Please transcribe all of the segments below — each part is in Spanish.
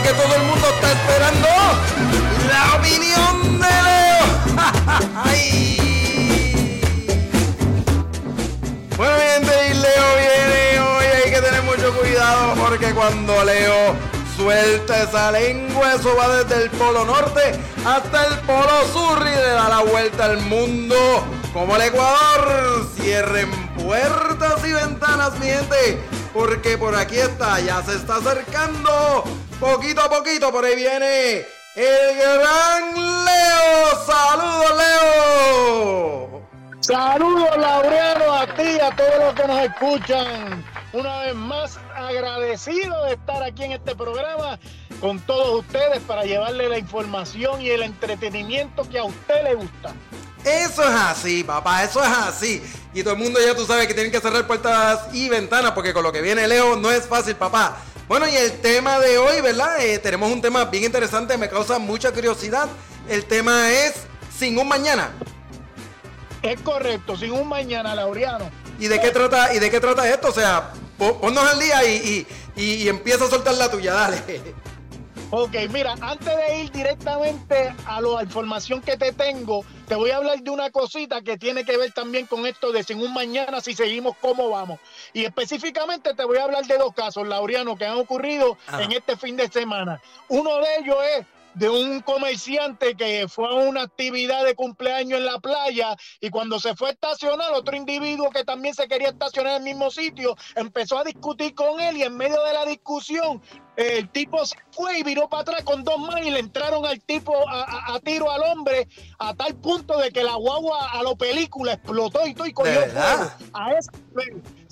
que todo el mundo está esperando. La opinión de Leo. Bueno, gente, y Leo viene hoy. Hay que tener mucho cuidado porque cuando Leo suelta esa lengua, eso va desde el polo norte hasta el polo sur y le da la vuelta al mundo. Como el Ecuador, cierren puertas y ventanas, mi gente, porque por aquí está, ya se está acercando, poquito a poquito, por ahí viene el gran Leo. ¡Saludos, Leo! Saludos, Laureano, a ti, a todos los que nos escuchan. Una vez más, agradecido de estar aquí en este programa con todos ustedes para llevarle la información y el entretenimiento que a usted le gusta. Eso es así, papá, eso es así. Y todo el mundo ya tú sabes que tienen que cerrar puertas y ventanas porque con lo que viene Leo no es fácil, papá. Bueno, y el tema de hoy, ¿verdad? Eh, tenemos un tema bien interesante, me causa mucha curiosidad. El tema es Sin un Mañana. Es correcto, sin un mañana, Laureano. ¿Y de qué trata, y de qué trata esto? O sea, ponnos al día y, y, y empieza a soltar la tuya, dale. Ok, mira, antes de ir directamente a la información que te tengo, te voy a hablar de una cosita que tiene que ver también con esto de sin un mañana si seguimos cómo vamos. Y específicamente te voy a hablar de dos casos, Laureano, que han ocurrido en este fin de semana. Uno de ellos es de un comerciante que fue a una actividad de cumpleaños en la playa y cuando se fue a estacionar, otro individuo que también se quería estacionar en el mismo sitio, empezó a discutir con él y en medio de la discusión el tipo se fue y viró para atrás con dos manos y le entraron al tipo a, tiro al hombre a tal punto de que la guagua a lo película explotó y todo y cogió fuego. A esa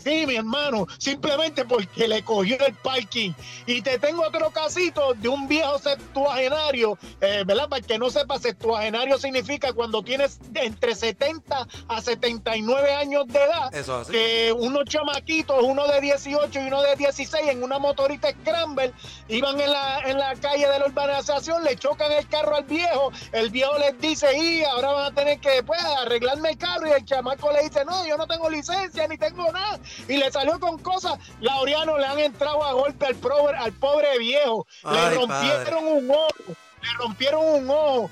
Sí, mi hermano, simplemente porque le cogió el parking. Y te tengo otro casito de un viejo septuagenario, eh, ¿verdad? Para que no sepa, septuagenario significa cuando tienes entre 70 a 79 años de edad. Eso así. Que unos chamaquitos, uno de 18 y uno de 16, en una motorita Scramble, iban en la, en la calle de la urbanización, le chocan el carro al viejo. El viejo les dice, y ahora van a tener que pues, arreglarme el carro. Y el chamaco le dice, no, yo no tengo licencia ni tengo nada y le salió con cosas. Laureano le han entrado a golpe al, pobre, al pobre viejo. le rompieron un ojo le rompieron un ojo,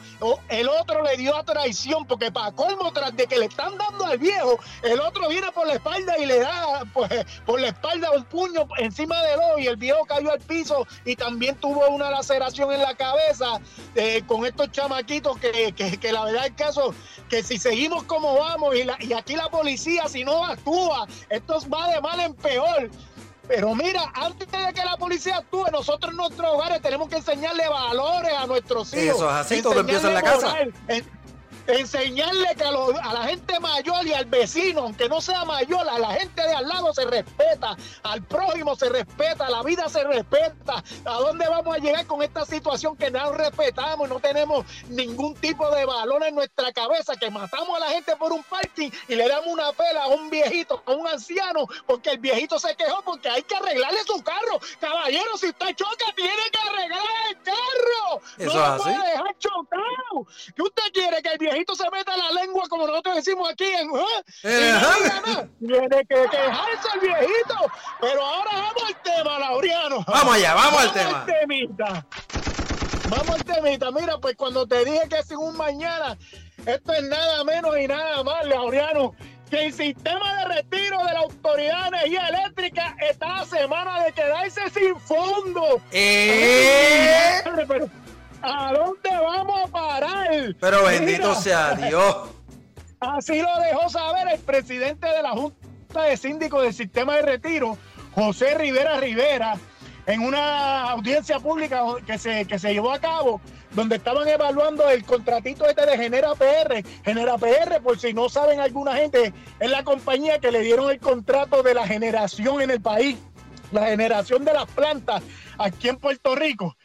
el otro le dio a traición, porque para colmo, tras de que le están dando al viejo, el otro viene por la espalda y le da pues, por la espalda un puño encima del ojo y el viejo cayó al piso y también tuvo una laceración en la cabeza eh, con estos chamaquitos que, que, la verdad es caso, que si seguimos como vamos y, y aquí la policía si no actúa, esto va de mal en peor. Pero mira, antes de que la policía actúe, nosotros en nuestros hogares tenemos que enseñarle valores a nuestros hijos. Eso es así, todo empieza en la casa enseñarle que a, la gente mayor y al vecino, aunque no sea mayor, a la gente de al lado se respeta, al prójimo se respeta, la vida se respeta. ¿A dónde vamos a llegar con esta situación que no respetamos y no tenemos ningún tipo de valor en nuestra cabeza, que matamos a la gente por un parking y le damos una pela a un viejito, a un anciano, porque el viejito se quejó porque hay que arreglarle su carro. Caballero, si usted choca, tiene que arreglar el carro. Eso no lo puede dejar chocado. ¿Qué usted quiere que el viejito se meta la lengua como nosotros decimos aquí en ¿eh? tiene que quejarse el viejito pero ahora vamos al tema Laureano vamos allá vamos, al tema temita. vamos al temita mira pues cuando te dije que sin un mañana esto es nada menos y nada más Laureano que el sistema de retiro de la Autoridad de Energía Eléctrica está a semana de quedarse sin fondo. ¿Eh? ¿A dónde vamos a parar? Pero bendito sea Dios. Así lo dejó saber el presidente de la Junta de Síndicos del Sistema de Retiro, José Rivera Rivera, en una audiencia pública que se, que se llevó a cabo, donde estaban evaluando el contratito este de Genera PR. Genera PR, por si no saben alguna gente, es la compañía que le dieron el contrato de la generación en el país, la generación de las plantas aquí en Puerto Rico.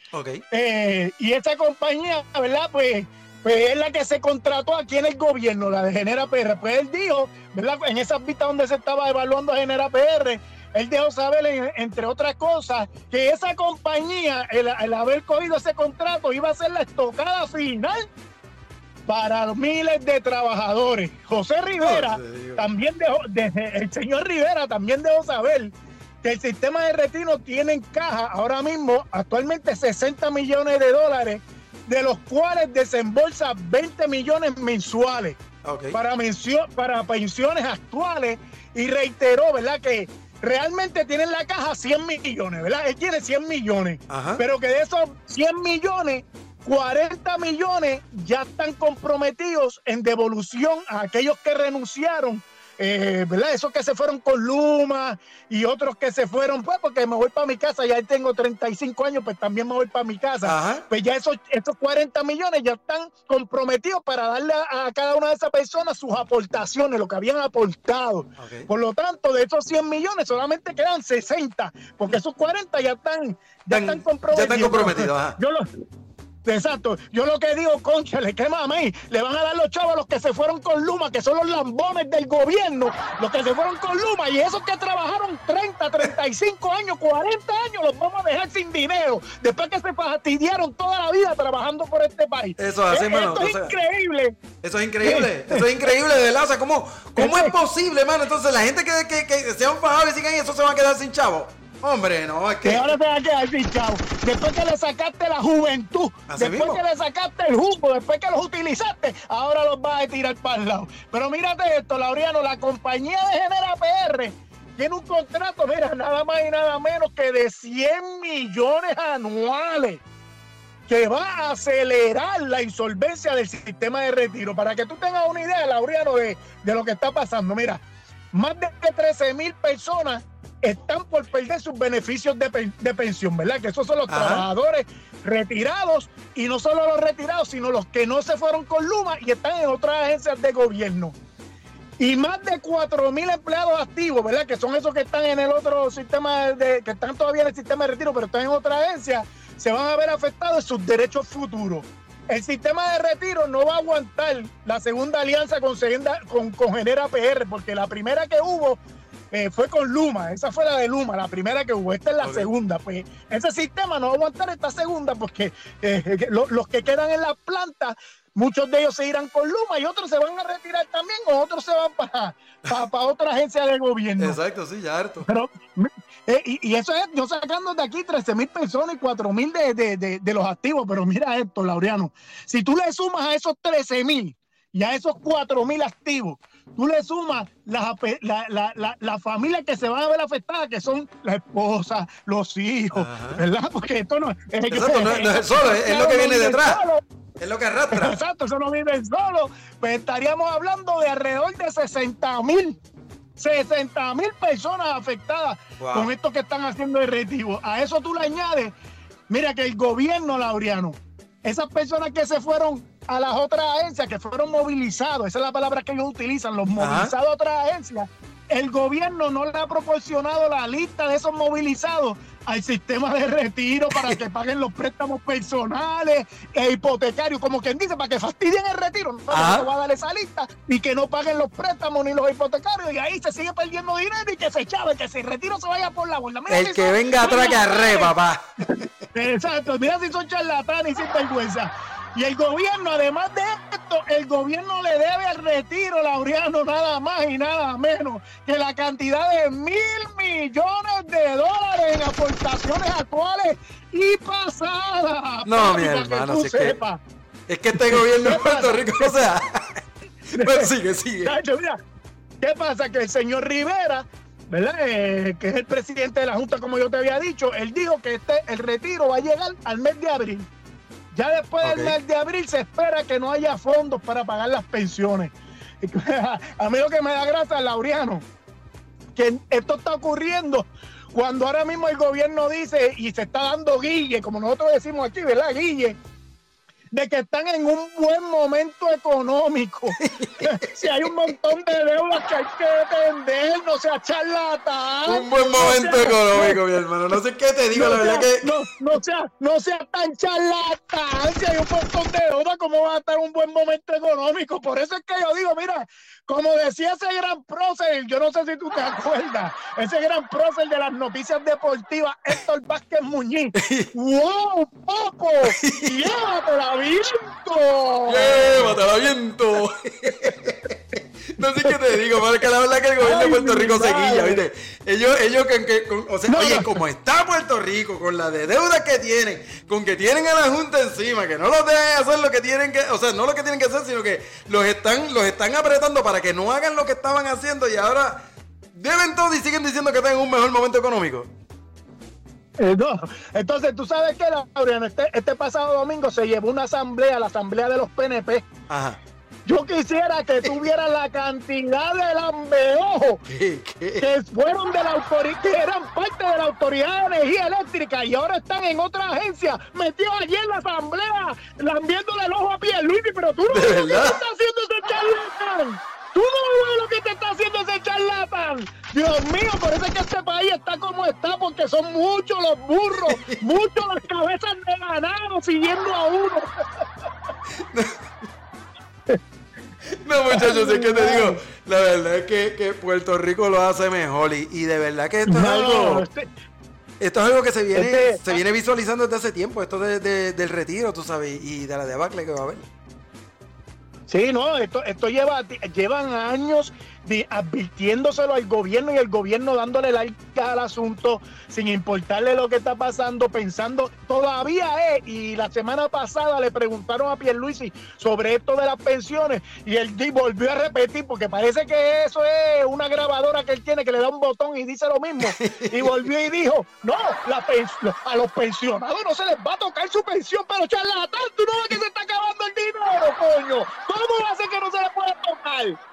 Eh, y esa compañía, ¿verdad? Pues, pues es la que se contrató aquí en el gobierno, la de Genera PR. Pues él dijo, ¿verdad? En esas vistas donde se estaba evaluando a Genera PR, él dejó saber, entre otras cosas, que esa compañía, el, haber cogido ese contrato, iba a ser la estocada final para miles de trabajadores. José Rivera también dejó, el señor Rivera también dejó saber que el sistema de retiro tiene en caja ahora mismo actualmente 60 millones de dólares, de los cuales desembolsa 20 millones mensuales para, para pensiones actuales y reiteró, ¿verdad? Que realmente tiene en la caja 100 millones, ¿verdad? Él tiene 100 millones, pero que de esos 100 millones, 40 millones ya están comprometidos en devolución a aquellos que renunciaron eh, ¿verdad? Esos que se fueron con Luma y otros que se fueron, pues porque me voy para mi casa, ya tengo 35 años, pues también me voy para mi casa. Pues ya esos, esos 40 millones ya están comprometidos para darle a, cada una de esas personas sus aportaciones, lo que habían aportado. Por lo tanto, de esos 100 millones solamente quedan 60, porque esos 40 ya están, ya están comprometidos. Ya están comprometidos. Yo los, Exacto. Yo lo que digo, concha, le quema a mí. Le van a dar los chavos a los que se fueron con Luma, que son los lambones del gobierno, los que se fueron con Luma. Y esos que trabajaron 30, 35 años, 40 años, los vamos a dejar sin dinero. Después que se fastidiaron toda la vida trabajando por este país. Eso es así, mano. Esto es increíble. Eso es increíble. Eso es increíble, de verdad. O sea, ¿cómo, cómo es posible, mano? Entonces, la gente que, que, que se han fajado y siguen eso se va a quedar sin chavo. Hombre, no, es que. ahora se va a quedar chavo. Después que le sacaste la juventud, después que le sacaste el jugo, después que los utilizaste, ahora los vas a tirar para el lado. Pero mírate esto, Laureano, la compañía de Genera PR tiene un contrato, mira, nada más y nada menos que de 100 millones anuales que va a acelerar la insolvencia del sistema de retiro. Para que tú tengas una idea, Laureano, de, de lo que está pasando. Mira, más de 13 mil personas están por perder sus beneficios de, pensión, ¿verdad? Que esos son los trabajadores retirados y no solo los retirados, sino los que no se fueron con Luma y están en otras agencias de gobierno. Y más de 4 mil empleados activos, ¿verdad? Que son esos que están en el otro sistema, de, que están todavía en el sistema de retiro, pero están en otra agencia, se van a ver afectados en sus derechos futuros. El sistema de retiro no va a aguantar la segunda alianza con, con, con Genera PR, porque la primera que hubo eh, fue con Luma, esa fue la de Luma, la primera que hubo, esta es la segunda. Pues ese sistema no va a aguantar esta segunda porque eh, los que quedan en la planta, muchos de ellos se irán con Luma y otros se van a retirar también o otros se van para, para, otra agencia de gobierno. Exacto, sí, ya harto. Pero, eh, y, eso es yo sacando de aquí 13 mil personas y 4 mil de, de, los activos, pero mira esto, Laureano, si tú le sumas a esos 13 mil y a esos 4 mil activos, tú le sumas la, la, la, familia que se van a ver afectada, que son la esposa, los hijos, ¿verdad? Porque esto no, es, no, es solo, es, lo que viene detrás. Es lo que arrastra. Exacto, eso no vive solo. Pues estaríamos hablando de alrededor de 60 mil 60 mil personas afectadas con esto que están haciendo el retiro. A eso tú le añades, mira que el gobierno, Laureano, esas personas que se fueron a las otras agencias, que fueron movilizados, esa es la palabra que ellos utilizan, los movilizados a otras agencias, el gobierno no le ha proporcionado la lista de esos movilizados al sistema de retiro para que paguen los préstamos personales e hipotecarios, como quien dice, para que fastidien el retiro. No va a dar esa lista y que no paguen los préstamos ni los hipotecarios y ahí se sigue perdiendo dinero y que se chave, que el retiro se vaya por la borda. el que venga atrás que arre, papá. Exacto, mira si son charlatanes y sin vergüenza. Y el gobierno, además de esto, el gobierno le debe al retiro laureano nada más y nada menos que la cantidad de mil millones de dólares en aportaciones actuales y pasadas. No, mi hermano, si es, que, es que este gobierno de Puerto Rico, o sea, pues sigue, sigue. ¿Qué pasa? Que el señor Rivera ¿verdad? Eh, que es el presidente de la Junta, como yo te había dicho, él dijo que este, el retiro va a llegar al mes de abril. Ya después del mes de abril se espera que no haya fondos para pagar las pensiones. A mí lo que me da gracia, Laureano, que esto está ocurriendo cuando ahora mismo el gobierno dice y se está dando guille, como nosotros decimos aquí, ¿verdad? Guille, de que están en un buen momento económico. si hay un montón de deudas que hay que atender, no sea charlatán. Un buen momento económico, mi hermano. No sé qué te digo, la verdad que. No, no, sea, no sea tan charlatán. Si hay un montón de deudas, ¿cómo va a estar un buen momento económico? Por eso es que yo digo, mira, como decía ese gran prócer, yo no sé si tú te acuerdas, ese gran prócer de las noticias deportivas, Héctor Vázquez Muñiz. ¡Wow, Papo! ¡Llévatela viento! ¡Llévatela viento! No sé qué te digo, porque la verdad que el gobierno de Puerto Rico se guilla, ¿viste? Ellos, ellos que, que con, o sea, oye, como está Puerto Rico, con la de deudas que tienen, con que tienen a la Junta encima, que no los dejan hacer lo que tienen que, o sea, no lo que tienen que hacer, sino que los están, los están apretando para que no hagan lo que estaban haciendo y ahora deben todo y siguen diciendo que están en un mejor momento económico. Eh, no. Entonces, tú sabes que, Laureano, este, este pasado domingo se llevó una asamblea, la asamblea de los PNP. Ajá. Yo quisiera que tuvieran la cantidad de lambeojos que fueron de la autoridad, que eran parte de la autoridad de energía eléctrica y ahora están en otra agencia, metidos allí en la asamblea, lambiéndole el ojo a Pierluigi, pero tú no lo que está haciendo ese charlatán. Tú no ves lo que te está haciendo ese charlatán. Dios mío, es que este país está como está, porque son muchos los burros, muchos las cabezas de ganado siguiendo a uno. No, muchachos, es que te digo, la verdad es que, que Puerto Rico lo hace mejor y, y, de verdad que esto es algo. Este, esto es algo que se viene, este, se viene visualizando desde hace tiempo, esto de, de, del retiro, tú sabes, y de la debacle que va a haber. Sí, no, esto, esto lleva, llevan años advirtiéndoselo al gobierno y el gobierno dándole like al asunto sin importarle lo que está pasando, pensando, todavía es, y la semana pasada le preguntaron a Pierluisi sobre esto de las pensiones y él volvió a repetir porque parece que eso es una grabadora que él tiene que le da un botón y dice lo mismo y volvió y dijo, no, la a los pensionados no se les va a tocar su pensión, pero charlatán, tú no ves que se está acabando el dinero, coño, ¿cómo va a ser que no se les puede tocar?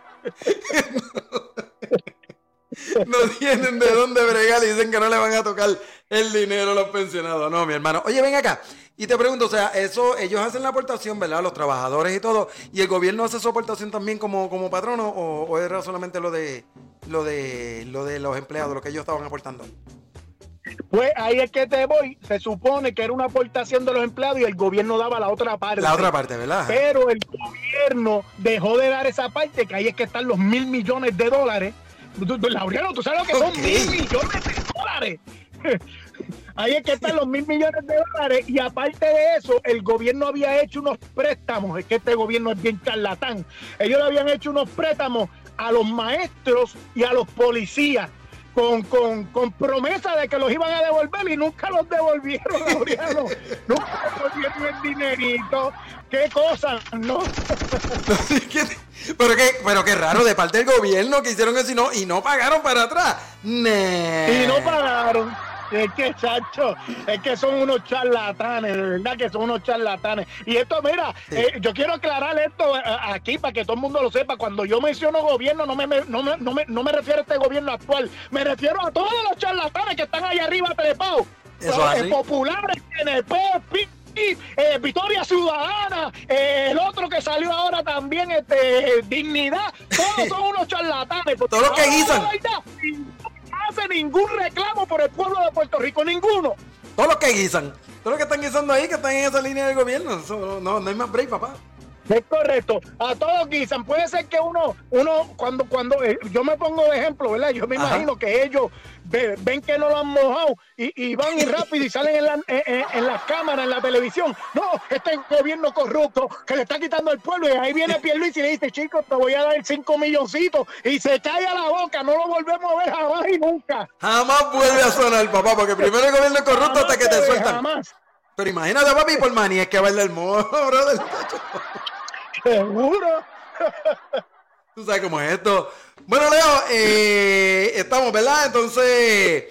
No tienen de dónde bregar y dicen que no le van a tocar el dinero a los pensionados. No, mi hermano. Oye, ven acá. Y te pregunto, o sea, eso, ellos hacen la aportación, ¿verdad? Los trabajadores y todo. ¿Y el gobierno hace su aportación también como, como patrono? O, o era solamente lo de, lo de lo de los empleados, lo que ellos estaban aportando? Pues ahí es que te voy. Se supone que era una aportación de los empleados y el gobierno daba la otra parte. La otra parte, ¿verdad? Pero el gobierno dejó de dar esa parte, que ahí es que están los mil millones de dólares. Laureano, ¿tú sabes lo que son mil millones de dólares? Ahí es que están los mil millones de dólares y aparte de eso, el gobierno había hecho unos préstamos, es que este gobierno es bien charlatán, ellos le habían hecho unos préstamos a los maestros y a los policías con, con, con, promesa de que los iban a devolver y nunca los devolvieron, Laureano. nunca devolvieron el dinerito. Qué cosa, ¿no? pero, qué, pero qué raro de parte del gobierno que hicieron eso y no, y no pagaron para atrás. Y no pagaron. Es que, chacho, es que son unos charlatanes, de verdad que son unos charlatanes. Y esto, mira, eh, yo quiero aclarar esto eh, aquí para que todo el mundo lo sepa. Cuando yo menciono gobierno, no me, no me, no me, refiero a este gobierno actual, me refiero a todos los charlatanes que están ahí arriba trepados. Eh, populares, TNP, eh, Victoria Ciudadana, el otro que salió ahora también, este, Dignidad, todos son unos charlatanes. Todos los que guisan hace ningún reclamo por el pueblo de Puerto Rico, ninguno. Todos los que guisan, todos los que están guisando ahí, que están en esa línea del gobierno, no, no hay más break, papá. Es correcto. A todos guisan. Puede ser que uno, uno cuando, cuando eh, yo me pongo de ejemplo, ¿verdad? Yo me imagino que ellos ven que no lo han mojado y, van y rápido y salen en, la, en, las cámaras, en la televisión. No, este gobierno corrupto que le está quitando al pueblo. Y ahí viene Pierluis y le dice, chicos, te voy a dar cinco milloncitos. Y se cae a la boca. No lo volvemos a ver jamás y nunca. Jamás vuelve a sonar, papá, porque primero el gobierno es corrupto hasta que te sueltan. Jamás. Pero imagínate, papi, por manía es que va el morro, brother. Seguro. Tú sabes cómo es esto. Bueno, Leo, eh, estamos, ¿verdad? Entonces,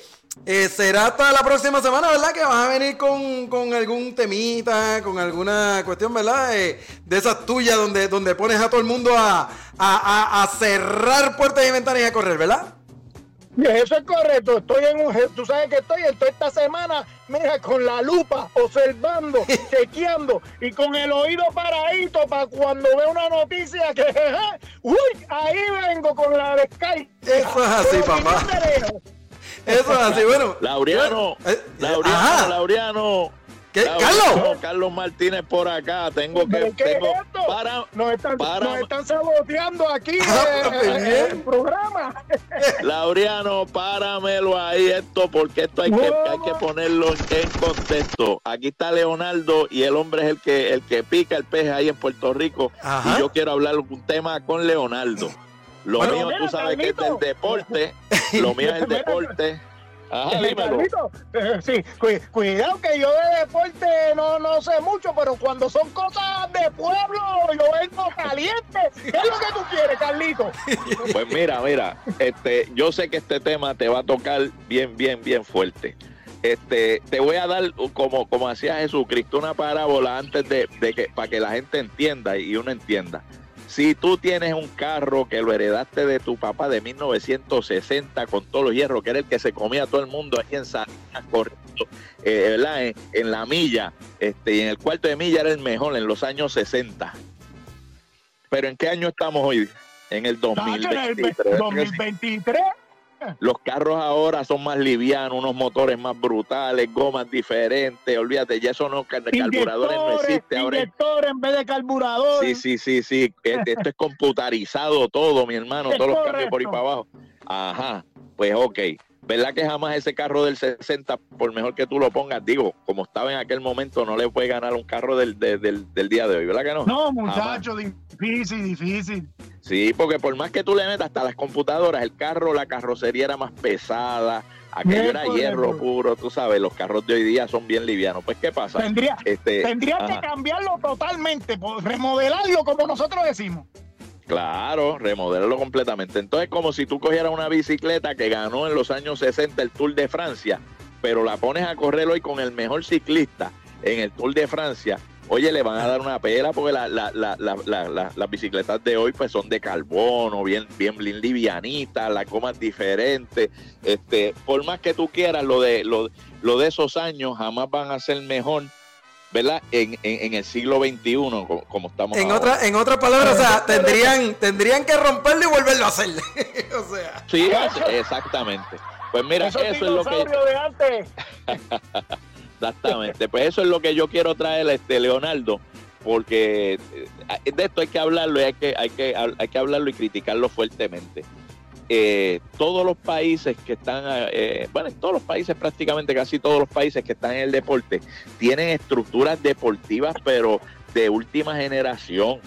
eh, será hasta la próxima semana, ¿verdad? Que vas a venir con, algún temita, con alguna cuestión, ¿verdad? Eh, de esas tuyas donde, donde pones a todo el mundo a, a, a cerrar puertas y ventanas y a correr, ¿verdad? Eso es correcto. Estoy en un. Tú sabes que estoy, estoy esta semana, mira, con la lupa, observando, chequeando y con el oído paradito para cuando veo una noticia que. ¡Uy! Ahí vengo con la de Sky. Eso es así, papá. Eso es así, bueno. Laureano, eh, Laureano, Laureano. ¿Qué? ¿Carlos? Carlos Martínez por acá. Tengo que. ¿Qué tengo, es esto? Para, nos, están, nos están saboteando aquí ah, eh, el, programa. Laureano, páramelo ahí esto, porque esto hay, que, hay que ponerlo en contexto. Aquí está Leonardo y el hombre es el que, el que pica el pez ahí en Puerto Rico. Y yo quiero hablar un tema con Leonardo. Lo Bueno, mío, mira, tú sabes que es del deporte. Lo mío es el Mira, deporte. Ajá, Eh, dímelo. Carlito, eh, sí, cu- cuidado que yo de deporte no, no sé mucho, pero cuando son cosas de pueblo, yo vengo caliente. ¿Qué es lo que tú quieres, Carlito? Pues mira, mira, este, yo sé que este tema te va a tocar bien, bien, bien fuerte. Este, te voy a dar como, como hacía Jesucristo una parábola antes de, de que para que la gente entienda y uno entienda. Si tú tienes un carro que lo heredaste de tu papá de 1960 con todos los hierros, que era el que se comía a todo el mundo ahí en Salinas, corriendo, eh, ¿verdad? En, en la milla, este, y en el cuarto de milla era el mejor en los años 60. Pero ¿en qué año estamos hoy? En el Tacho, en el 2023. 2023. Los carros ahora son más livianos, unos motores más brutales, gomas diferentes. Olvídate, ya eso no, car- carburadores no existe ahora. en vez de carburador. Sí, sí, sí, sí. Esto es computarizado todo, mi hermano, todos los cambios por ahí para abajo. Ajá, pues ok. ¿Verdad que jamás ese carro del 60, por mejor que tú lo pongas, digo, como estaba en aquel momento, no le puede ganar un carro del, de- del, del día de hoy, ¿verdad que no? No, muchacho, difícil, difícil. Sí, porque por más que tú le metas hasta las computadoras, el carro, la carrocería era más pesada, aquello Es era hierro puro, tú sabes, los carros de hoy día son bien livianos. Pues, ¿qué pasa? Tendría, Este, tendrían que cambiarlo totalmente, por- remodelarlo como nosotros decimos. Claro, remodelarlo completamente. Entonces, como si tú cogieras una bicicleta que ganó en los años 60 el Tour de Francia, pero la pones a correr hoy con el mejor ciclista en el Tour de Francia. Oye, le van a dar una pela porque la- la- la- la- la- la- las bicicletas de hoy pues son de carbono, bien, bien, bien livianitas, las gomas diferentes. Este, por más que tú quieras, lo de, lo de esos años jamás van a ser mejor, ¿verdad? En, en- en el siglo XXI, como, como estamos En, ahora. otra, en otras palabras, o sea, tendrían, tendrían que romperlo y volverlo a hacer. o sea. Sí, exactamente. Pues mira, eso es lo que dinosaurios de antes. exactamente, pues eso es lo que yo quiero traer este Leonardo, porque eh, de esto hay que hablarlo y hay que hay que hay que hablarlo y criticarlo fuertemente. Eh, todos los países que están, eh, bueno, en todos los países prácticamente casi todos los países que están en el deporte tienen estructuras deportivas, pero de última generación.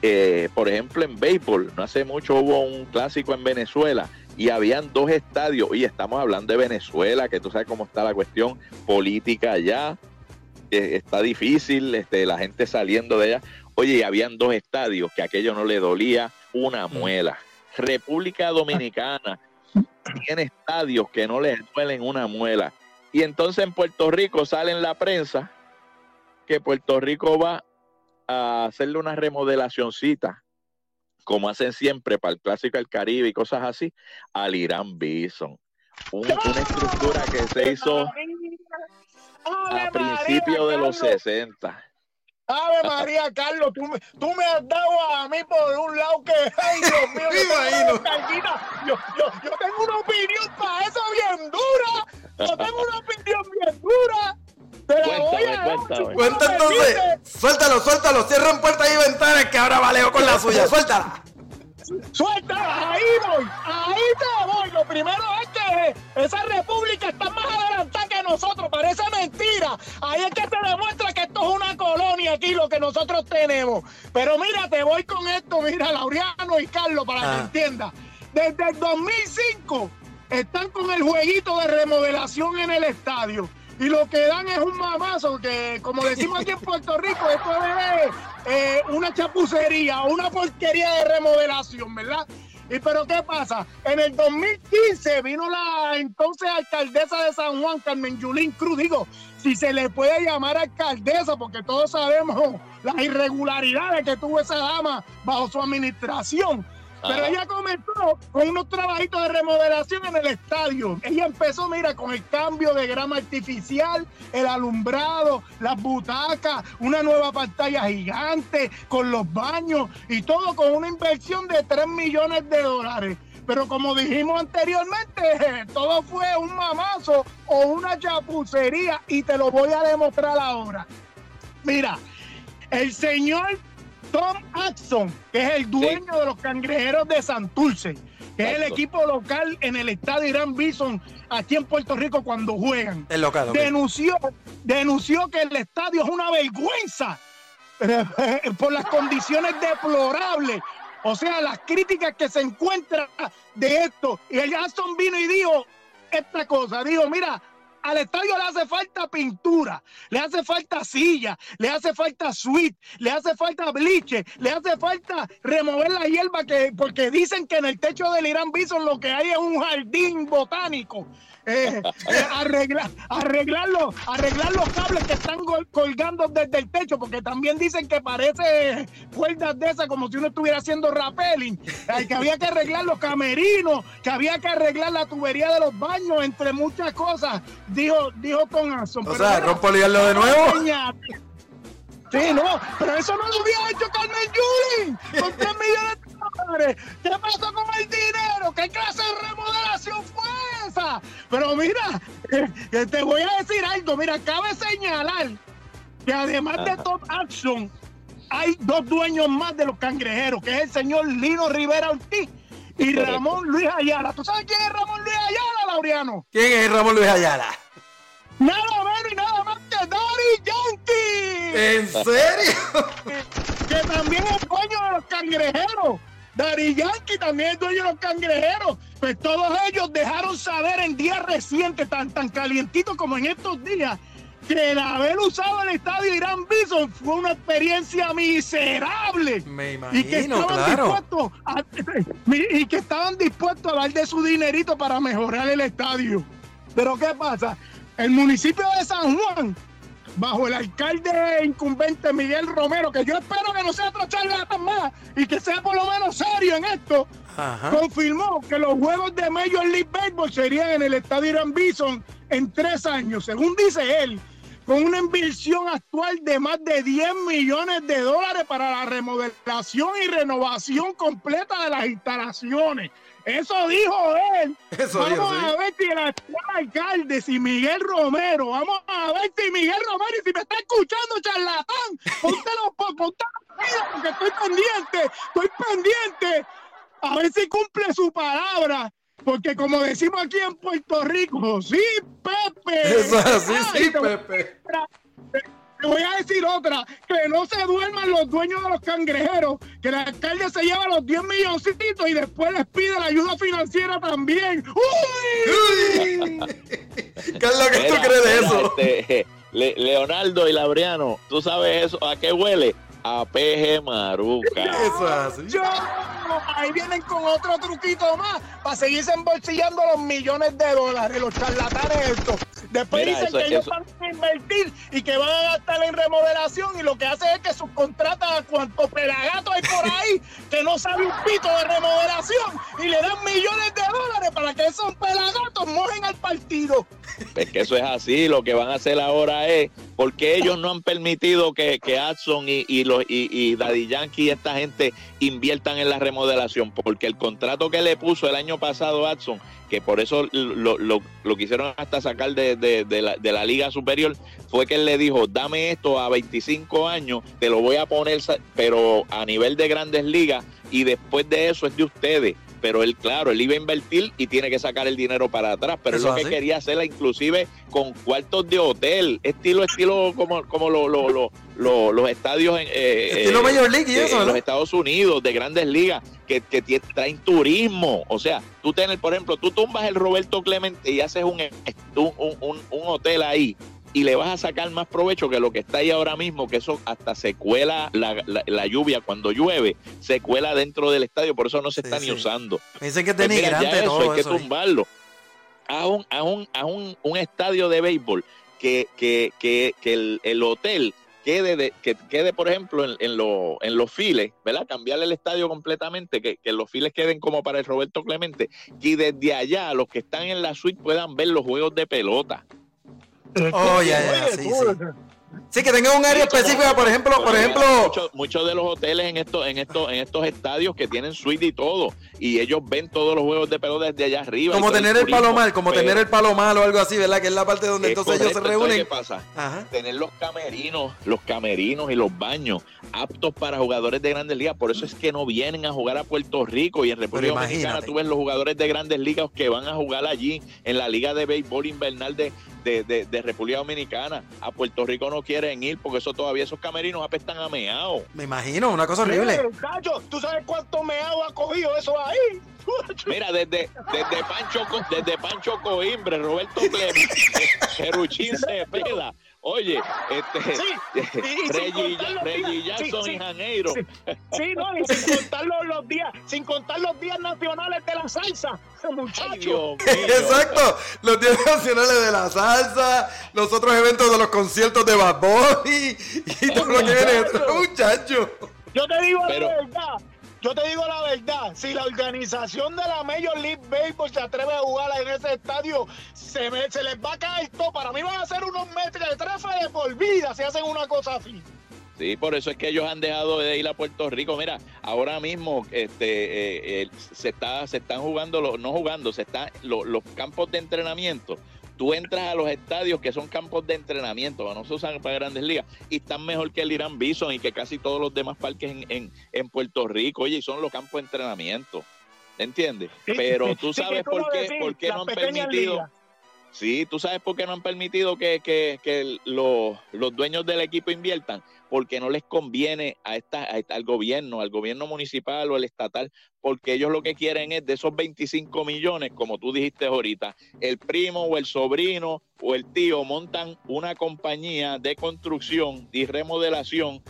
Eh, por ejemplo, en béisbol, no hace mucho hubo un clásico en Venezuela y habían dos estadios, y estamos hablando de Venezuela, que tú sabes cómo está la cuestión política allá, está difícil, este, la gente saliendo de allá. Oye, y habían dos estadios que aquello no le dolía una muela. República Dominicana tiene estadios que no les duelen una muela. Y entonces en Puerto Rico sale en la prensa que Puerto Rico va a hacerle una remodelacioncita, como hacen siempre para el Clásico del Caribe y cosas así, al Irán Bison. Un- una estructura que se hizo a principios de los Carlos. 60. Ave María, Carlos, tú, me- tú me has dado a mí por un lado que, ay Dios mío, yo, tengo yo, yo, yo tengo una opinión para eso bien dura. Yo tengo una opinión bien dura. Te la voy Cuéntame, a dar, cuéntame. Cuenta entonces. Suéltalo, suéltalo. Cierran puertas y ventanas que ahora valeo con la suya. Suéltala. Suelta, ahí voy, ahí te voy. Lo primero es que esa república está más adelantada que nosotros, parece mentira. Ahí es que se demuestra que esto es una colonia aquí, lo que nosotros tenemos. Pero mira, te voy con esto, mira, Laureano y Carlos, para Ah. que entienda. Desde el 2005 están con el jueguito de remodelación en el estadio. Y lo que dan es un mamazo que, como decimos aquí en Puerto Rico, esto es eh, una chapucería una porquería de remodelación, ¿verdad? Y pero ¿qué pasa? En el 2015 vino la entonces alcaldesa de San Juan, Carmen Yulín Cruz, digo, si se le puede llamar alcaldesa, porque todos sabemos las irregularidades que tuvo esa dama bajo su administración. Pero ella comenzó con unos trabajitos de remodelación en el estadio. Ella empezó, mira, con el cambio de grama artificial, el alumbrado, las butacas, una nueva pantalla gigante, con los baños y todo con una inversión de 3 millones de dólares. Pero como dijimos anteriormente, todo fue un mamazo o una chapucería y te lo voy a demostrar ahora. Mira, el señor Tom Axon, que es el dueño de los cangrejeros de Santurce, que es el equipo local en el estadio Irán Bison aquí en Puerto Rico cuando juegan, El local. ok. denunció, denunció que el estadio es una vergüenza por las condiciones deplorables. O sea, las críticas que se encuentran de esto. Y el Aston vino y dijo esta cosa, dijo, mira, al estadio le hace falta pintura, le hace falta silla, le hace falta suite, le hace falta bliche, le hace falta remover la hierba que porque dicen que en el techo del Irán Bison lo que hay es un jardín botánico. Eh, eh, arreglar, arreglarlo, arreglar los cables que están colgando desde el techo, porque también dicen que parece cuerdas de esas como si uno estuviera haciendo rappelling, que había que arreglar los camerinos, que había que arreglar la tubería de los baños, entre muchas cosas, dijo, dijo Tom O sea, rompoliarlo de nuevo. Sí, no, pero eso no lo había hecho Carmen Yulín con 3 millones de dólares. ¿Qué pasó con el dinero? ¿Qué clase de remodelación fue esa? Pero mira, eh, te voy a decir algo. Mira, cabe señalar que además de Top Action, hay dos dueños más de los cangrejeros, que es el señor Lino Rivera Ortiz y Ramón Luis Ayala. ¿Tú sabes quién es Ramón Luis Ayala, Laureano? ¿Quién es Ramón Luis Ayala? Nada ¿En serio? que también es dueño de los cangrejeros. Dari Yankee también es dueño de los cangrejeros. Pues todos ellos dejaron saber en días recientes, tan, tan calientitos como en estos días, que el haber usado el estadio Irán Bison fue una experiencia miserable. Me imagino, y que estaban dispuestos a, y que estaban dispuestos a dar de su dinerito para mejorar el estadio. Pero ¿qué pasa? El municipio de San Juan, bajo el alcalde incumbente Miguel Romero, que yo espero que no sea otro charlatán más y que sea por lo menos serio en esto, confirmó que los juegos de Major League Baseball serían en el estadio Irán Bison en tres años, según dice él, con una inversión actual de más de 10 millones de dólares para la remodelación y renovación completa de las instalaciones. Eso dijo él. vamos a ver si el actual alcalde, si Miguel Romero, vamos a ver si Miguel Romero, y si me está escuchando, charlatán, póntelo, póntelo, porque estoy pendiente, estoy pendiente. A ver si cumple su palabra. Porque como decimos aquí en Puerto Rico, sí, Pepe. Eso es así, sí, Pepe. Te voy a decir otra, que no se duerman los dueños de los cangrejeros, que el alcalde se lleva los 10 milloncitos y después les pide la ayuda financiera también. ¡Uy! ¿Qué es lo que tú crees de eso? Este, Leonardo y Labriano, ¿tú sabes eso? ¿A qué huele? A PG Maruca. Eso es ahí vienen con otro truquito más para seguirse embolsillando los millones de dólares, los charlatanes estos. Después dicen que ellos van a invertir y que van a gastar en remodelación y lo que hace es que subcontratan a cuanto pelagato hay por ahí que no sabe un pito de remodelación y le dan millones de dólares para que esos pelagatos mojen al partido. Es que eso es así, lo que van a hacer ahora es, porque ellos no han permitido que, que Adson y, y, los, y, Daddy Yankee y esta gente inviertan en la remodelación, porque el contrato que le puso el año pasado Adson, que por eso lo, lo, lo quisieron hasta sacar de, de, la, de la liga superior, fue que él le dijo, dame esto a 25 años, te lo voy a poner, pero a nivel de grandes ligas, y después de eso es de ustedes pero él, claro, él iba a invertir y tiene que sacar el dinero para atrás, pero es lo que quería hacerla inclusive con cuartos de hotel, estilo, estilo como, como lo, lo, los estadios en, eh, estilo Major League y eso, en los Estados Unidos, de grandes ligas, que, que traen turismo, o sea, tú tienes, por ejemplo, tú tumbas el Roberto Clemente y haces un, un, un, un hotel ahí, y le vas a sacar más provecho que lo que está ahí ahora mismo, que eso hasta se cuela la, lluvia cuando llueve, se cuela dentro del estadio, por eso no se está ni usando. Dicen que es pues denigrante eso, hay que tumbarlo. A un, a un, a un, un estadio de béisbol que, que, que, que el, el, hotel quede, de, que quede por ejemplo, en, en, lo, en los files, ¿verdad? Cambiarle el estadio completamente, que, que los files queden como para el Roberto Clemente, y desde allá los que están en la suite puedan ver los juegos de pelota. Oh, ya, ya, sí, sí. Sí, que tenga un área específica, por ejemplo, por ejemplo. Muchos, de los hoteles en estos, en estos, en estos estadios que tienen suite y todo, y ellos ven todos los juegos de pelota desde allá arriba. Como tener el, palomar, como tener el palomar o algo así, ¿verdad? Que es la parte donde entonces ellos se reúnen. ¿Qué pasa? Tener los camerinos, los camerinos y los baños aptos para jugadores de grandes ligas. Por eso es que no vienen a jugar a Puerto Rico y en República Dominicana tú ves los jugadores de grandes ligas que van a jugar allí en la liga de béisbol invernal de, de, de, República Dominicana. A Puerto Rico no quieren ir porque eso todavía esos camerinos apestan a meao. Me imagino, una cosa horrible. ¿tú sabes cuánto meao ha cogido eso ahí? Mira, desde, desde Pancho desde Pancho Coimbre, Roberto Clemente, Jeruchín Cepeda, Oye, este, sí, Reggie, Jackson y Janeiro. Sí, no, y sin contar los, días, sin contar los días nacionales de la salsa, muchachos. Exacto, los días nacionales de la salsa, los otros eventos de los conciertos de Bad Bunny y todo lo que viene, muchachos. Yo te digo la verdad, yo te digo la verdad, si la organización de la Major League Baseball se atreve a jugar en ese estadio, se, se les va a caer todo. Para mí van a ser unos metros de trefa de por vida si hacen una cosa así. Sí, por eso es que ellos han dejado de ir a Puerto Rico. Mira, ahora mismo este, eh, se, está, se están jugando, no jugando, se están los campos de entrenamiento tú entras a los estadios que son campos de entrenamiento, no se usan para grandes ligas, y están mejor que el Irán Bison y que casi todos los demás parques en, en, Puerto Rico, oye, y son los campos de entrenamiento, ¿entiendes? Pero tú sabes por qué, por qué no han permitido... Sí, tú sabes por qué no han permitido que, que, que los, los dueños del equipo inviertan porque no les conviene a esta, al gobierno, al gobierno municipal o el estatal, porque ellos lo que quieren es de esos 25 millones, como tú dijiste ahorita, el primo o el sobrino o el tío montan una compañía de construcción y remodelación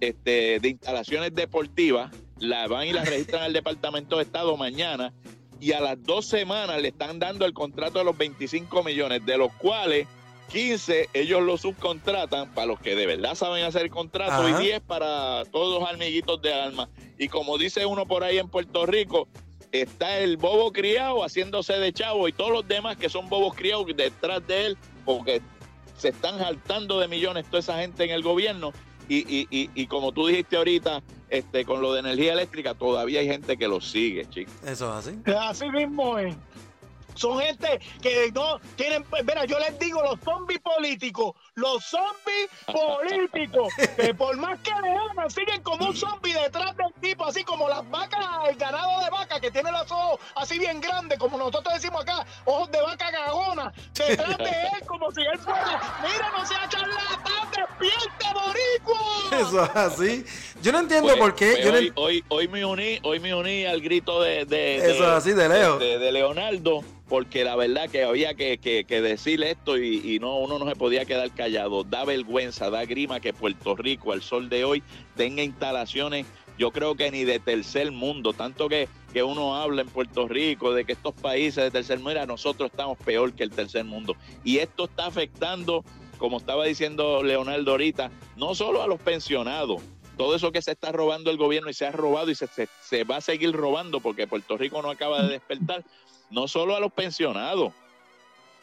este, de instalaciones deportivas, la van y la registran al Departamento de Estado mañana y a las dos semanas le están dando el contrato de los 25 millones, de los cuales 15 ellos lo subcontratan para los que de verdad saben hacer el contrato y 10 para todos los amiguitos de alma. Y como dice uno por ahí en Puerto Rico, está el bobo criado haciéndose de chavo y todos los demás que son bobos criados detrás de él porque se están saltando de millones toda esa gente en el gobierno y, y, y, y, como tú dijiste ahorita, este, con lo de energía eléctrica, todavía hay gente que lo sigue, chicos. Eso es así. Así mismo es. Son gente que no tienen, mira, yo les digo, los zombies políticos, los zombies políticos, que por más que le siguen como un zombie detrás del tipo, así como las vacas, el ganado de vaca que tiene los ojos así bien grandes, como nosotros decimos acá, ojos de vaca gagona, detrás de él, como si él fuera, mira, no sea charlatán, despierte, boricua. Eso es así. Yo no entiendo pues, por qué. Pues, hoy, hoy, me uní, hoy me uní al grito de, de, Eso es así, de Leo. de Leonardo porque la verdad que había que, que, decir esto y, no uno no se podía quedar callado. Da vergüenza, da grima que Puerto Rico al sol de hoy tenga instalaciones, yo creo que ni de tercer mundo, tanto que, que uno habla en Puerto Rico de que estos países de tercer mundo, nosotros estamos peor que el tercer mundo. Y esto está afectando, como estaba diciendo Leonardo ahorita, no solo a los pensionados, todo eso que se está robando el gobierno y se ha robado y se, se, va a seguir robando porque Puerto Rico no acaba de despertar, no solo a los pensionados,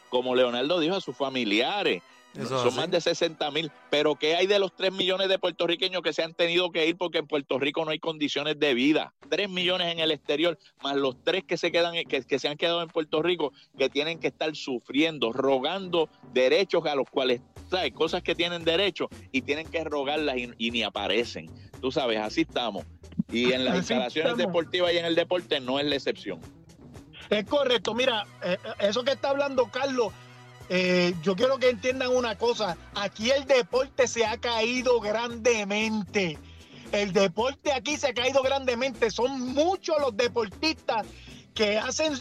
como Leonardo dijo, a sus familiares. Son más de 60 mil. Pero ¿qué hay de los 3 millones de puertorriqueños que se han tenido que ir porque en Puerto Rico no hay condiciones de vida? 3 millones en el exterior, más los 3 que se, quedan, que, que se han quedado en Puerto Rico, que tienen que estar sufriendo, rogando derechos a los cuales, ¿sabes? Cosas que tienen derecho y tienen que rogarlas y, ni aparecen. Tú sabes, así estamos. Y en las instalaciones deportivas y en el deporte no es la excepción. Es correcto, mira, eh, eso que está hablando Carlos, eh, yo quiero que entiendan una cosa, aquí el deporte se ha caído grandemente. El deporte aquí se ha caído grandemente. Son muchos los deportistas que hacen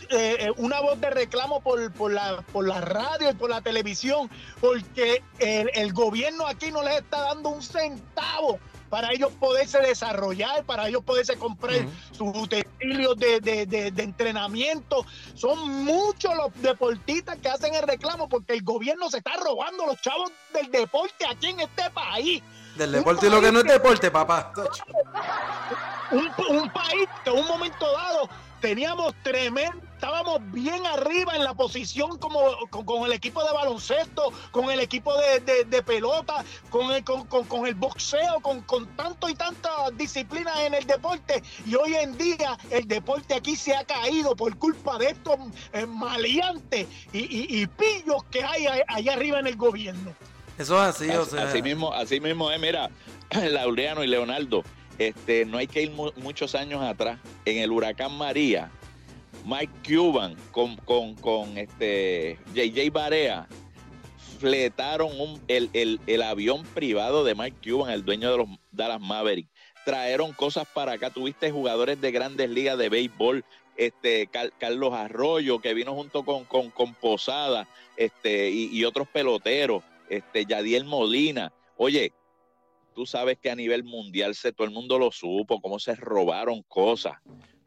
una voz de reclamo por, por, la, por radio y por la televisión, porque el gobierno aquí no les está dando un centavo para ellos poderse desarrollar, para ellos poderse comprar sus utensilios de, entrenamiento. Son muchos los deportistas que hacen el reclamo porque el gobierno se está robando los chavos del deporte aquí en este país. Del deporte y lo que no es deporte, papá. Un, un país que en un momento dado teníamos tremendo, estábamos bien arriba en la posición como con, el equipo de baloncesto, con el equipo de, pelota, con el, con, el boxeo, con, con tanto y tantas disciplinas en el deporte. Y hoy en día el deporte aquí se ha caído por culpa de estos eh, maleantes y, pillos que hay allá arriba en el gobierno. Eso es así, o sea. Así mismo, así mismo es, mira, Laureano y Leonardo este, no hay que ir muchos años atrás. En el huracán María, Mike Cuban con, con, con este JJ Barea fletaron el, el, avión privado de Mike Cuban, el dueño de los Dallas Mavericks. Trajeron cosas para acá. Tuviste jugadores de grandes ligas de béisbol, este Carlos Arroyo, que vino junto con, con, Posada, este, y, otros peloteros, este, Yadiel Molina. Oye, tú sabes que a nivel mundial se, todo el mundo lo supo, cómo se robaron cosas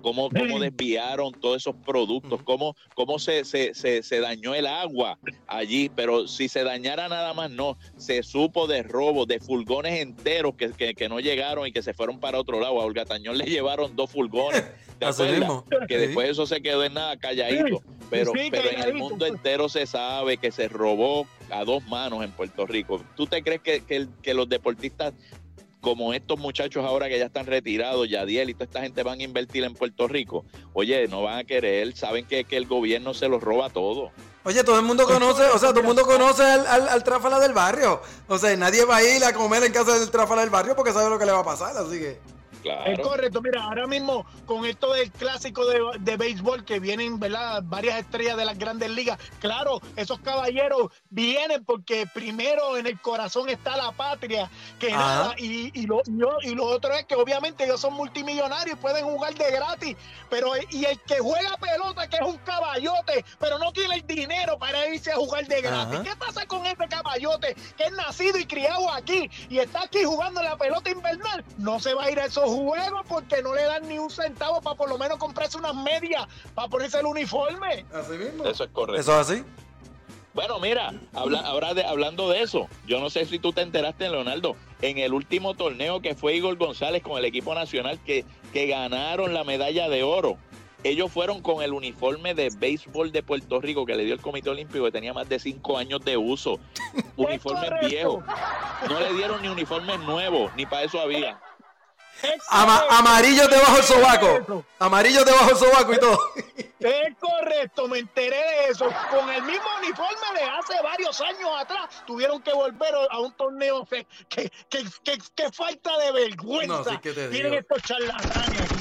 cómo, cómo desviaron todos esos productos, cómo, cómo se, se, se, dañó el agua allí, pero si se dañara nada más, no, se supo de robo, de furgones enteros que, que, no llegaron y que se fueron para otro lado. A Olga Tañón le llevaron dos furgones, Que después eso se quedó en nada calladito. Pero, pero en el mundo entero se sabe que se robó a dos manos en Puerto Rico. ¿Tú te crees que, que, que los deportistas como estos muchachos ahora que ya están retirados, Yadiel y toda esta gente van a invertir en Puerto Rico, oye, no van a querer, saben que, que el gobierno se los roba todo. Oye, todo el mundo conoce, o sea, todo el mundo conoce al, al, tráfala del barrio. O sea, nadie va a ir a comer en casa del tráfala del barrio porque sabe lo que le va a pasar, así que... Es correcto, mira, ahora mismo con esto del clásico de, de, béisbol que vienen, ¿verdad? Varias estrellas de las grandes ligas. Claro, esos caballeros vienen porque primero en el corazón está la patria, que nada, y, y, lo, y, lo otro es que obviamente ellos son multimillonarios y pueden jugar de gratis, pero y el que juega pelota, que es un caballote, pero no tiene el dinero para irse a jugar de gratis. ¿Qué pasa con este caballote que es nacido y criado aquí y está aquí jugando la pelota invernal? No se va a ir a esos juego porque no le dan ni un centavo para por lo menos comprarse unas medias para ponerse el uniforme. Así mismo. Eso es correcto. Eso es así. Bueno, mira, habla, ahora de, hablando de eso, yo no sé si tú te enteraste, Leonardo, en el último torneo que fue Igor González con el equipo nacional que, que ganaron la medalla de oro. Ellos fueron con el uniforme de béisbol de Puerto Rico que le dio el Comité Olímpico, que tenía más de cinco años de uso. Uniformes viejos. No le dieron ni uniformes nuevos, ni para eso había amarillo debajo del sobaco. Amarillo debajo del sobaco y todo. Es correcto, me enteré de eso. Con el mismo uniforme de hace varios años atrás, tuvieron que volver a un torneo. Que, que, que, falta de vergüenza tienen estos charlatanes aquí.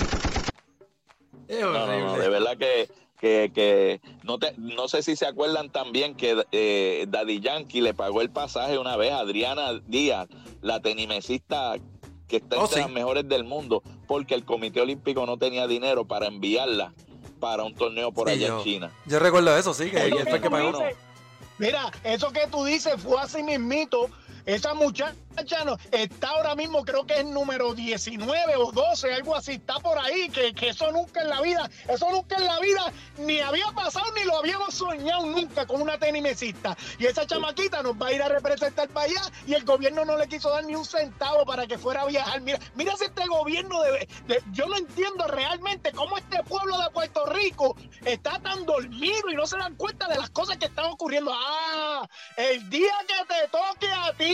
de verdad que, que, no, te, no sé si se acuerdan también que eh, Daddy Yankee le pagó el pasaje una vez a Adriana Díaz, la tenimesista que está oh, entre las mejores del mundo, porque el Comité Olímpico no tenía dinero para enviarla para un torneo por allá en China. Yo recuerdo eso, sí, que fue que pagó. Mira, eso que tú dices fue así mismito esa muchacha no, está ahora mismo, creo que es número 19 o 12, algo así, está por ahí, que, eso nunca en la vida, eso nunca en la vida ni había pasado ni lo habíamos soñado nunca con una tenimesista. Y esa chamaquita nos va a ir a representar para allá y el gobierno no le quiso dar ni un centavo para que fuera a viajar. Mira, mira si este gobierno de, yo no entiendo realmente cómo este pueblo de Puerto Rico está tan dormido y no se dan cuenta de las cosas que están ocurriendo. Ah, el día que te toque a ti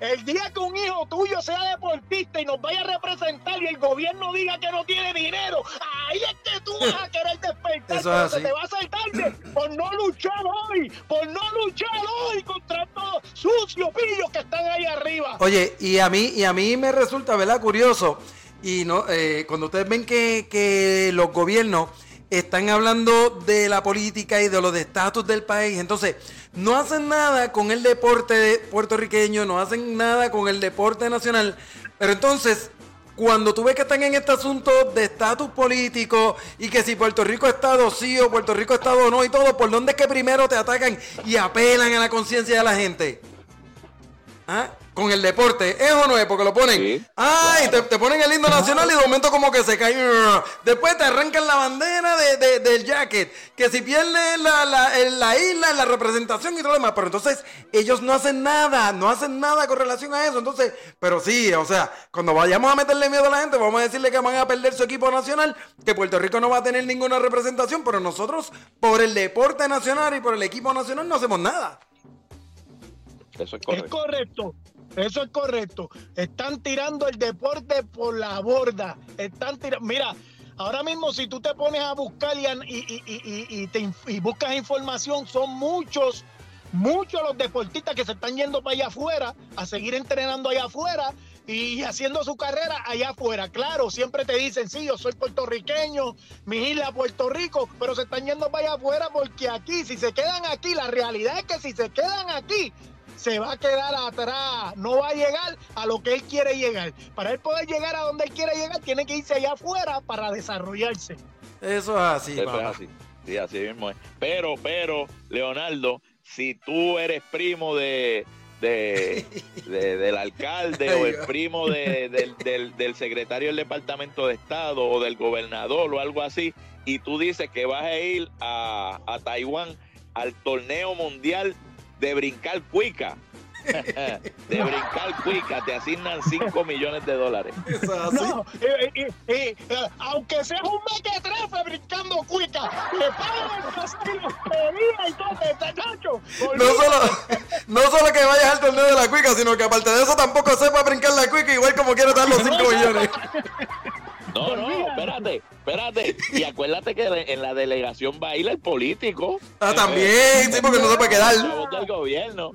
el día que un hijo tuyo sea deportista y nos vaya a representar y el gobierno diga que no tiene dinero, ahí es que tú vas a querer despertar, pero se te va a hacer tarde por no luchar hoy, por no luchar hoy contra estos sucios pillos que están ahí arriba. Oye, y a mí, y a mí me resulta, ¿verdad? Curioso. Y no, eh, cuando ustedes ven que, que los gobiernos están hablando de la política y de los estatus del país. Entonces, no hacen nada con el deporte puertorriqueño, no hacen nada con el deporte nacional. Pero entonces, cuando tú ves que están en este asunto de estatus político y que si Puerto Rico Estado sí o Puerto Rico Estado no y todo, ¿por dónde es que primero te atacan y apelan a la conciencia de la gente? ¿Ah? Con el deporte. ¿Es o no es? Porque lo ponen. Ay, te, ponen el lindo nacional y de momento como que se cae. Después te arrancan la bandera de, del jacket. Que si pierden la, la, la isla, la representación y todo lo demás. Pero entonces ellos no hacen nada. No hacen nada con relación a eso. Entonces, pero sí, o sea, cuando vayamos a meterle miedo a la gente, vamos a decirle que van a perder su equipo nacional. Que Puerto Rico no va a tener ninguna representación. Pero nosotros, por el deporte nacional y por el equipo nacional, no hacemos nada. Eso es correcto. Es correcto. Eso es correcto. Están tirando el deporte por la borda. Están tirando. Mira, ahora mismo si tú te pones a buscar y, y, y, buscas información, son muchos, muchos los deportistas que se están yendo para allá afuera, a seguir entrenando allá afuera y haciendo su carrera allá afuera. Claro, siempre te dicen, sí, yo soy puertorriqueño, mi isla Puerto Rico, pero se están yendo para allá afuera porque aquí, si se quedan aquí, la realidad es que si se quedan aquí, se va a quedar atrás, no va a llegar a lo que él quiere llegar. Para él poder llegar a donde él quiere llegar, tiene que irse allá afuera para desarrollarse. Eso es así, Eso es así. Sí, así mismo es. Pero, pero, Leonardo, si tú eres primo de, de, del alcalde o el primo de, del, del, secretario del Departamento de Estado o del gobernador o algo así, y tú dices que vas a ir a, a Taiwán al torneo mundial de brincar cuica. de brincar cuica te asignan 5 millones de dólares. No, eh, eh, eh, aunque seas un mequetrefe brincando cuica, le pagan el y todo, No solo, no solo que vayas al torneo de la cuica, sino que aparte de eso tampoco sepa brincar la cuica, igual como quiere dar los 5 millones. No, no, espérate, espérate. Y acuérdate que en la delegación va a ir el político. Ah, también, sí, porque no se puede quedar. del gobierno.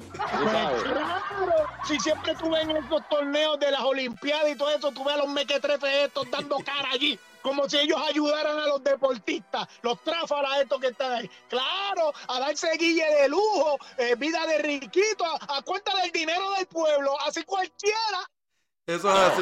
si siempre tú ves en estos torneos de las Olimpiadas y todo eso, tú ves a los mequetrefes estos dando cara allí como si ellos ayudaran a los deportistas, los tráfalas estos que están ahí. Claro, a darse guille de lujo, eh, vida de riquito, a, a, cuenta del dinero del pueblo, así cualquiera eso es así,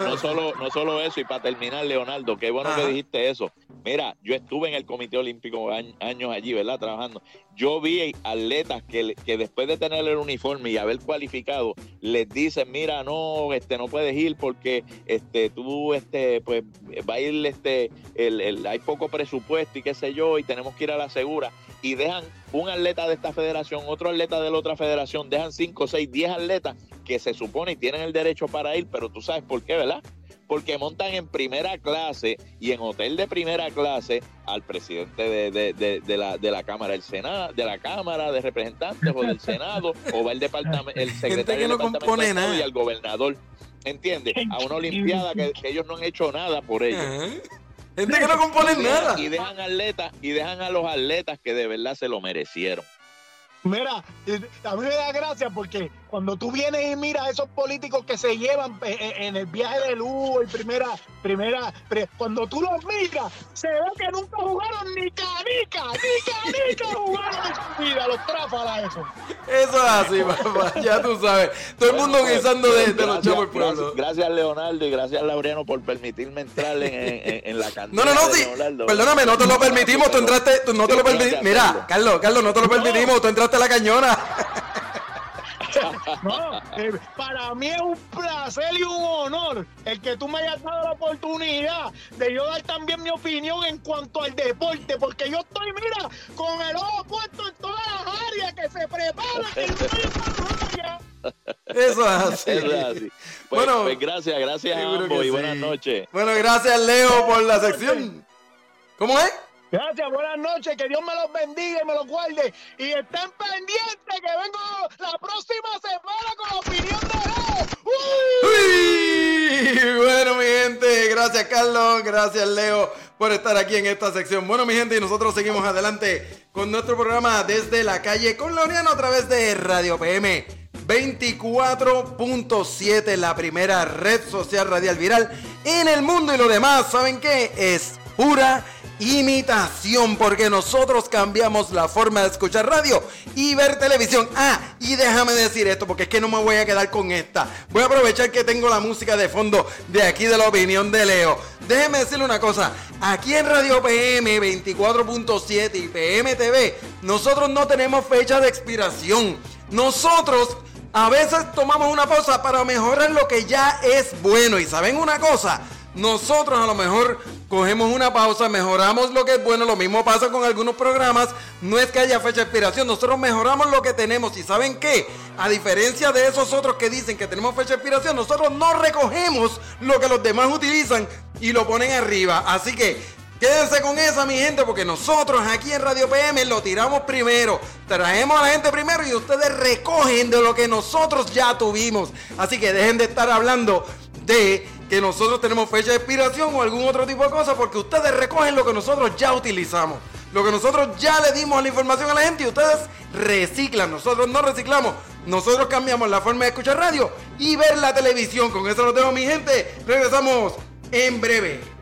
no, solo, no solo eso, y para terminar, Leonardo, qué bueno que dijiste eso. Mira, yo estuve en el Comité Olímpico años allí, ¿verdad? Trabajando. Yo vi atletas que, que después de tener el uniforme y haber cualificado, les dicen, mira, no, este, no puedes ir porque este, tú, este, pues, va a ir, este, el, el, hay poco presupuesto y qué sé yo, y tenemos que ir a la segura. Y dejan un atleta de esta federación, otro atleta de la otra federación, dejan cinco, seis, diez atletas que se supone y tienen el derecho para ir, pero tú sabes por qué, ¿verdad? Porque montan en primera clase y en hotel de primera clase al presidente de, la, de la Cámara del Senado, de la Cámara de Representantes o del Senado, o va el departamento, el secretario del departamento y al gobernador. ¿Entiendes? A una olimpiada que, ellos no han hecho nada por ellos. Gente que no compone nada. Y dejan atletas, y dejan a los atletas que de verdad se lo merecieron. Mira, a mí me da gracia porque cuando tú vienes y miras a esos políticos que se llevan eh, eh, en el viaje de luz, en primera, primera, cuando tú los miras, se ve que nunca jugaron ni canica, ni canica jugaron en su vida, los tráfalas eso. Eso es así, papá, ya tú sabes. Todo el mundo guisando de, los chavos pueblo. Gracias, Leonardo y gracias Laureano por permitirme entrar en, en, la cantera. No, no, no, sí. Perdóname, no te lo permitimos, tú entraste, tú no te lo permitimos. Mira, Carlos, Carlos, no te lo permitimos, tú entraste a la cañona. No, eh, para mí es un placer y un honor el que tú me hayas dado la oportunidad de yo dar también mi opinión en cuanto al deporte, porque yo estoy, mira, con el ojo puesto en todas las áreas que se preparan, que Eso es así. Eso es así. Pues, bueno, pues gracias, gracias a ambos y buenas noches. Bueno, gracias Leo por la sección. ¿Cómo es? Gracias, buenas noches, que Dios me los bendiga y me los guarde. Y estén pendientes que vengo la próxima semana con la opinión de Leo. Uy. Bueno, mi gente, gracias Carlos, gracias Leo por estar aquí en esta sección. Bueno, mi gente, y nosotros seguimos adelante con nuestro programa desde la calle con Leoniano a través de Radio PM. 24.7, la primera red social radial viral en el mundo y lo demás, ¿saben qué? Es pura imitación, porque nosotros cambiamos la forma de escuchar radio y ver televisión. Ah, y déjame decir esto, porque es que no me voy a quedar con esta. Voy a aprovechar que tengo la música de fondo de aquí de la opinión de Leo. Déjeme decirle una cosa, aquí en Radio PM 24.7 y PM TV, nosotros no tenemos fecha de expiración. Nosotros a veces tomamos una pausa para mejorar lo que ya es bueno. Y saben una cosa, nosotros a lo mejor cogemos una pausa, mejoramos lo que es bueno, lo mismo pasa con algunos programas, no es que haya fecha de expiración, nosotros mejoramos lo que tenemos y ¿saben qué? A diferencia de esos otros que dicen que tenemos fecha de expiración, nosotros no recogemos lo que los demás utilizan y lo ponen arriba, así que Quédense con esa, mi gente, porque nosotros aquí en Radio PM lo tiramos primero. Traemos a la gente primero y ustedes recogen de lo que nosotros ya tuvimos. Así que dejen de estar hablando de nosotros tenemos fecha de expiración o algún otro tipo de cosa, porque ustedes recogen lo que nosotros ya utilizamos. Lo que nosotros ya le dimos la información a la gente y ustedes reciclan. Nosotros no reciclamos. Nosotros cambiamos la forma de escuchar radio y ver la televisión. Con eso lo tengo mi gente. Regresamos en breve.